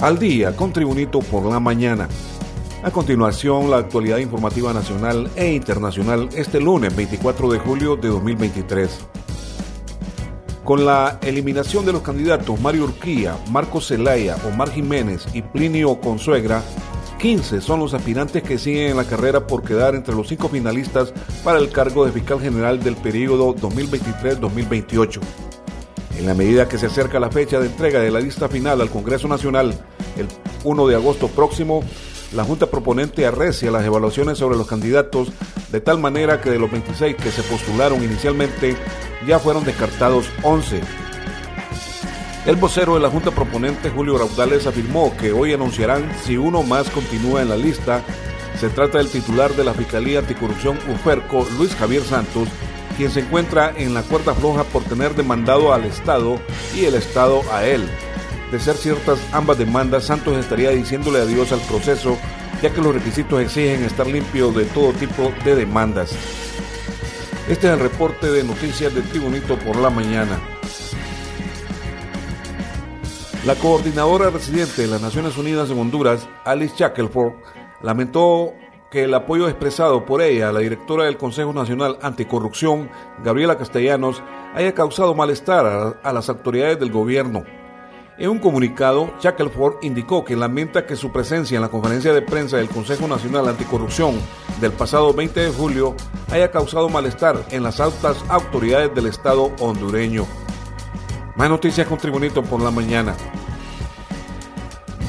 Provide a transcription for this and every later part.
Al día con Tribunito por la mañana. A continuación, la actualidad informativa nacional e internacional este lunes 24 de julio de 2023. Con la eliminación de los candidatos Mario Urquía, Marco Zelaya, Omar Jiménez y Plinio Consuegra, 15 son los aspirantes que siguen en la carrera por quedar entre los cinco finalistas para el cargo de fiscal general del periodo 2023-2028. En la medida que se acerca la fecha de entrega de la lista final al Congreso Nacional el 1 de agosto próximo, la Junta proponente arrecia las evaluaciones sobre los candidatos de tal manera que de los 26 que se postularon inicialmente ya fueron descartados 11 el vocero de la Junta Proponente, Julio Raudales, afirmó que hoy anunciarán si uno más continúa en la lista. Se trata del titular de la Fiscalía Anticorrupción UFERCO, Luis Javier Santos, quien se encuentra en la cuerda floja por tener demandado al Estado y el Estado a él. De ser ciertas ambas demandas, Santos estaría diciéndole adiós al proceso, ya que los requisitos exigen estar limpio de todo tipo de demandas. Este es el reporte de noticias de Tribunito por la mañana. La coordinadora residente de las Naciones Unidas en Honduras, Alice Shackelford, lamentó que el apoyo expresado por ella a la directora del Consejo Nacional Anticorrupción, Gabriela Castellanos, haya causado malestar a, las autoridades del gobierno. En un comunicado, Shackelford indicó que lamenta que su presencia en la conferencia de prensa del Consejo Nacional Anticorrupción del pasado 20 de julio haya causado malestar en las altas autoridades del Estado hondureño. Más noticias con Tribunito por la mañana.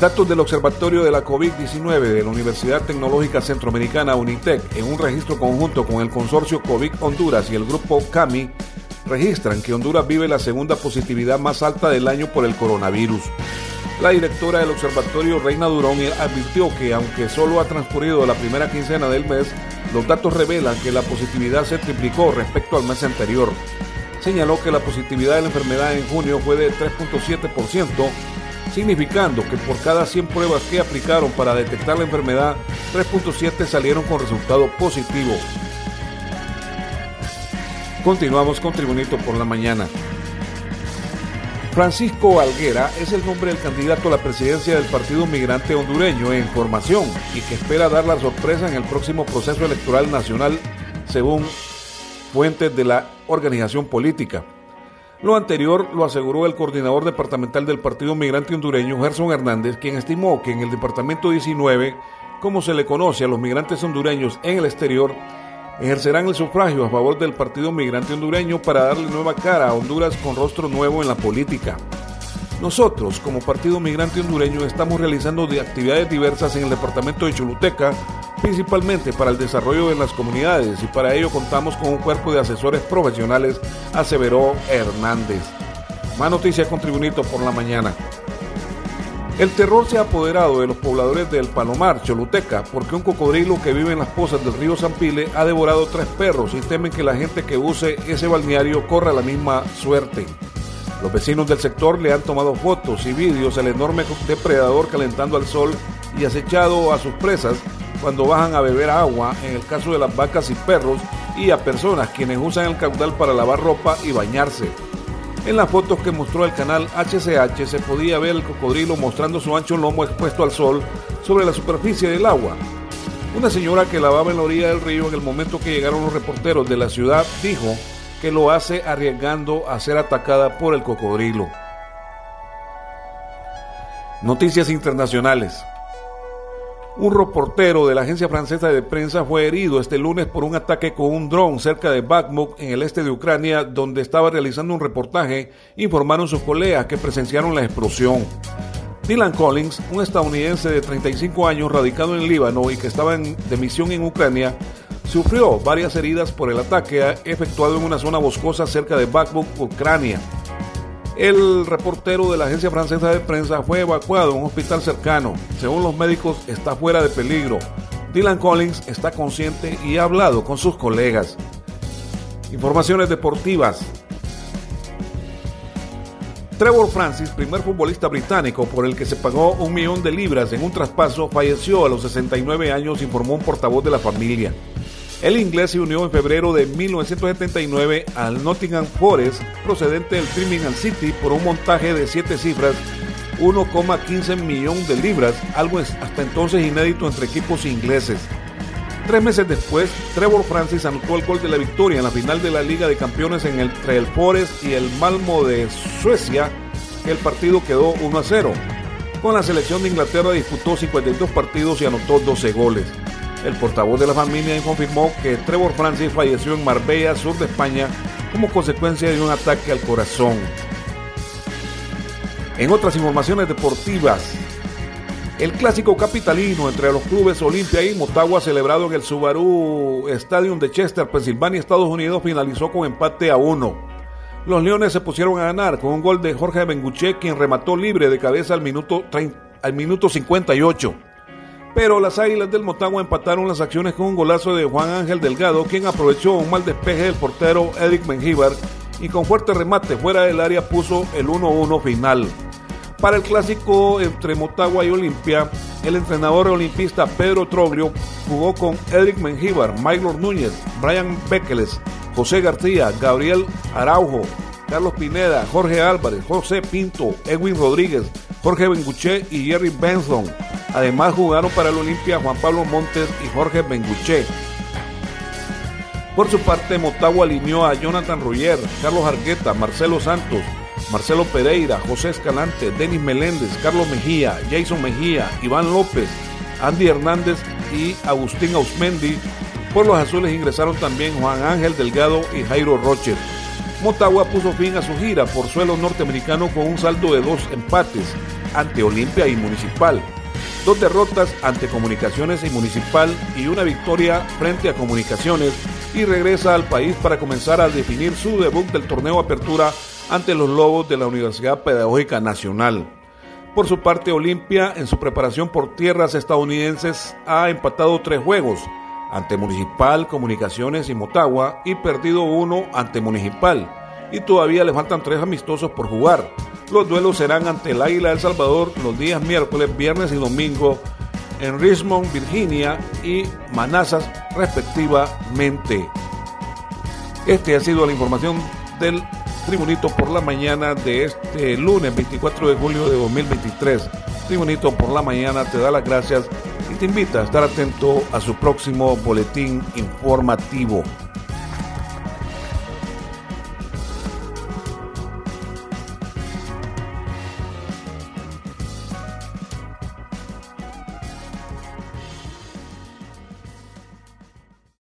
Datos del Observatorio de la COVID-19 de la Universidad Tecnológica Centroamericana UNITEC en un registro conjunto con el consorcio COVID Honduras y el grupo CAMI registran que Honduras vive la segunda positividad más alta del año por el coronavirus. La directora del observatorio, Reina Durón, advirtió que aunque solo ha transcurrido la primera quincena del mes, los datos revelan que la positividad se triplicó respecto al mes anterior señaló que la positividad de la enfermedad en junio fue de 3.7%, significando que por cada 100 pruebas que aplicaron para detectar la enfermedad, 3.7 salieron con resultado positivo. Continuamos con Tribunito por la mañana. Francisco Alguera es el nombre del candidato a la presidencia del Partido Migrante Hondureño en formación y que espera dar la sorpresa en el próximo proceso electoral nacional, según fuentes de la organización política. Lo anterior lo aseguró el coordinador departamental del Partido Migrante Hondureño, Gerson Hernández, quien estimó que en el Departamento 19, como se le conoce a los migrantes hondureños en el exterior, ejercerán el sufragio a favor del Partido Migrante Hondureño para darle nueva cara a Honduras con rostro nuevo en la política. Nosotros, como Partido Migrante Hondureño, estamos realizando actividades diversas en el departamento de Choluteca principalmente para el desarrollo de las comunidades y para ello contamos con un cuerpo de asesores profesionales, aseveró Hernández. Más noticias con Tribunito por la mañana. El terror se ha apoderado de los pobladores del Palomar, Choluteca, porque un cocodrilo que vive en las pozas del río Zampile ha devorado tres perros y temen que la gente que use ese balneario corra la misma suerte. Los vecinos del sector le han tomado fotos y vídeos al enorme depredador calentando al sol y acechado a sus presas cuando bajan a beber agua, en el caso de las vacas y perros, y a personas quienes usan el caudal para lavar ropa y bañarse. En las fotos que mostró el canal HCH se podía ver el cocodrilo mostrando su ancho lomo expuesto al sol sobre la superficie del agua. Una señora que lavaba en la orilla del río en el momento que llegaron los reporteros de la ciudad dijo que lo hace arriesgando a ser atacada por el cocodrilo. Noticias internacionales. Un reportero de la agencia francesa de prensa fue herido este lunes por un ataque con un dron cerca de Bakhmut, en el este de Ucrania, donde estaba realizando un reportaje, informaron sus colegas que presenciaron la explosión. Dylan Collins, un estadounidense de 35 años radicado en Líbano y que estaba de misión en Ucrania, sufrió varias heridas por el ataque efectuado en una zona boscosa cerca de Bakhmut, Ucrania. El reportero de la agencia francesa de prensa fue evacuado a un hospital cercano. Según los médicos, está fuera de peligro. Dylan Collins está consciente y ha hablado con sus colegas. Informaciones deportivas. Trevor Francis, primer futbolista británico por el que se pagó un millón de libras en un traspaso, falleció a los 69 años, informó un portavoz de la familia. El inglés se unió en febrero de 1979 al Nottingham Forest, procedente del Birmingham City, por un montaje de siete cifras, 1,15 millón de libras, algo hasta entonces inédito entre equipos ingleses. Tres meses después, Trevor Francis anotó el gol de la victoria en la final de la Liga de Campeones entre el Forest y el Malmo de Suecia. El partido quedó 1 a 0. Con la selección de Inglaterra disputó 52 partidos y anotó 12 goles. El portavoz de la familia confirmó que Trevor Francis falleció en Marbella, sur de España, como consecuencia de un ataque al corazón. En otras informaciones deportivas, el clásico capitalino entre los clubes Olimpia y Motagua celebrado en el Subaru Stadium de Chester, Pensilvania, Estados Unidos, finalizó con empate a uno. Los Leones se pusieron a ganar con un gol de Jorge Benguche, quien remató libre de cabeza al minuto, al minuto 58. Pero las Águilas del Motagua empataron las acciones con un golazo de Juan Ángel Delgado, quien aprovechó un mal despeje del portero Eric Mengíbar y con fuerte remate fuera del área puso el 1-1 final. Para el clásico entre Motagua y Olimpia, el entrenador olimpista Pedro Troglio jugó con Eric Mengíbar, Maylor Núñez, Brian Bekeles, José García, Gabriel Araujo, Carlos Pineda, Jorge Álvarez, José Pinto, Edwin Rodríguez, Jorge Benguché y Jerry Benson. Además jugaron para el Olimpia Juan Pablo Montes y Jorge Benguché. Por su parte, Motagua alineó a Jonathan Ruyer, Carlos Argueta, Marcelo Santos, Marcelo Pereira, José Escalante, Denis Meléndez, Carlos Mejía, Jason Mejía, Iván López, Andy Hernández y Agustín Ausmendi. Por los azules ingresaron también Juan Ángel Delgado y Jairo Rocher. Motagua puso fin a su gira por suelo norteamericano con un saldo de dos empates ante Olimpia y Municipal, dos derrotas ante Comunicaciones y Municipal y una victoria frente a Comunicaciones y regresa al país para comenzar a definir su debut del torneo Apertura ante los Lobos de la Universidad Pedagógica Nacional. Por su parte, Olimpia, en su preparación por tierras estadounidenses, ha empatado tres juegos ante Municipal, Comunicaciones y Motagua y perdido uno ante Municipal. Y todavía le faltan tres amistosos por jugar. Los duelos serán ante el Águila del Salvador los días miércoles, viernes y domingo en Richmond, Virginia y Manassas respectivamente. Este ha sido la información del Tribunito por la mañana de este lunes 24 de julio de 2023. Tribunito por la mañana te da las gracias y te invita a estar atento a su próximo boletín informativo.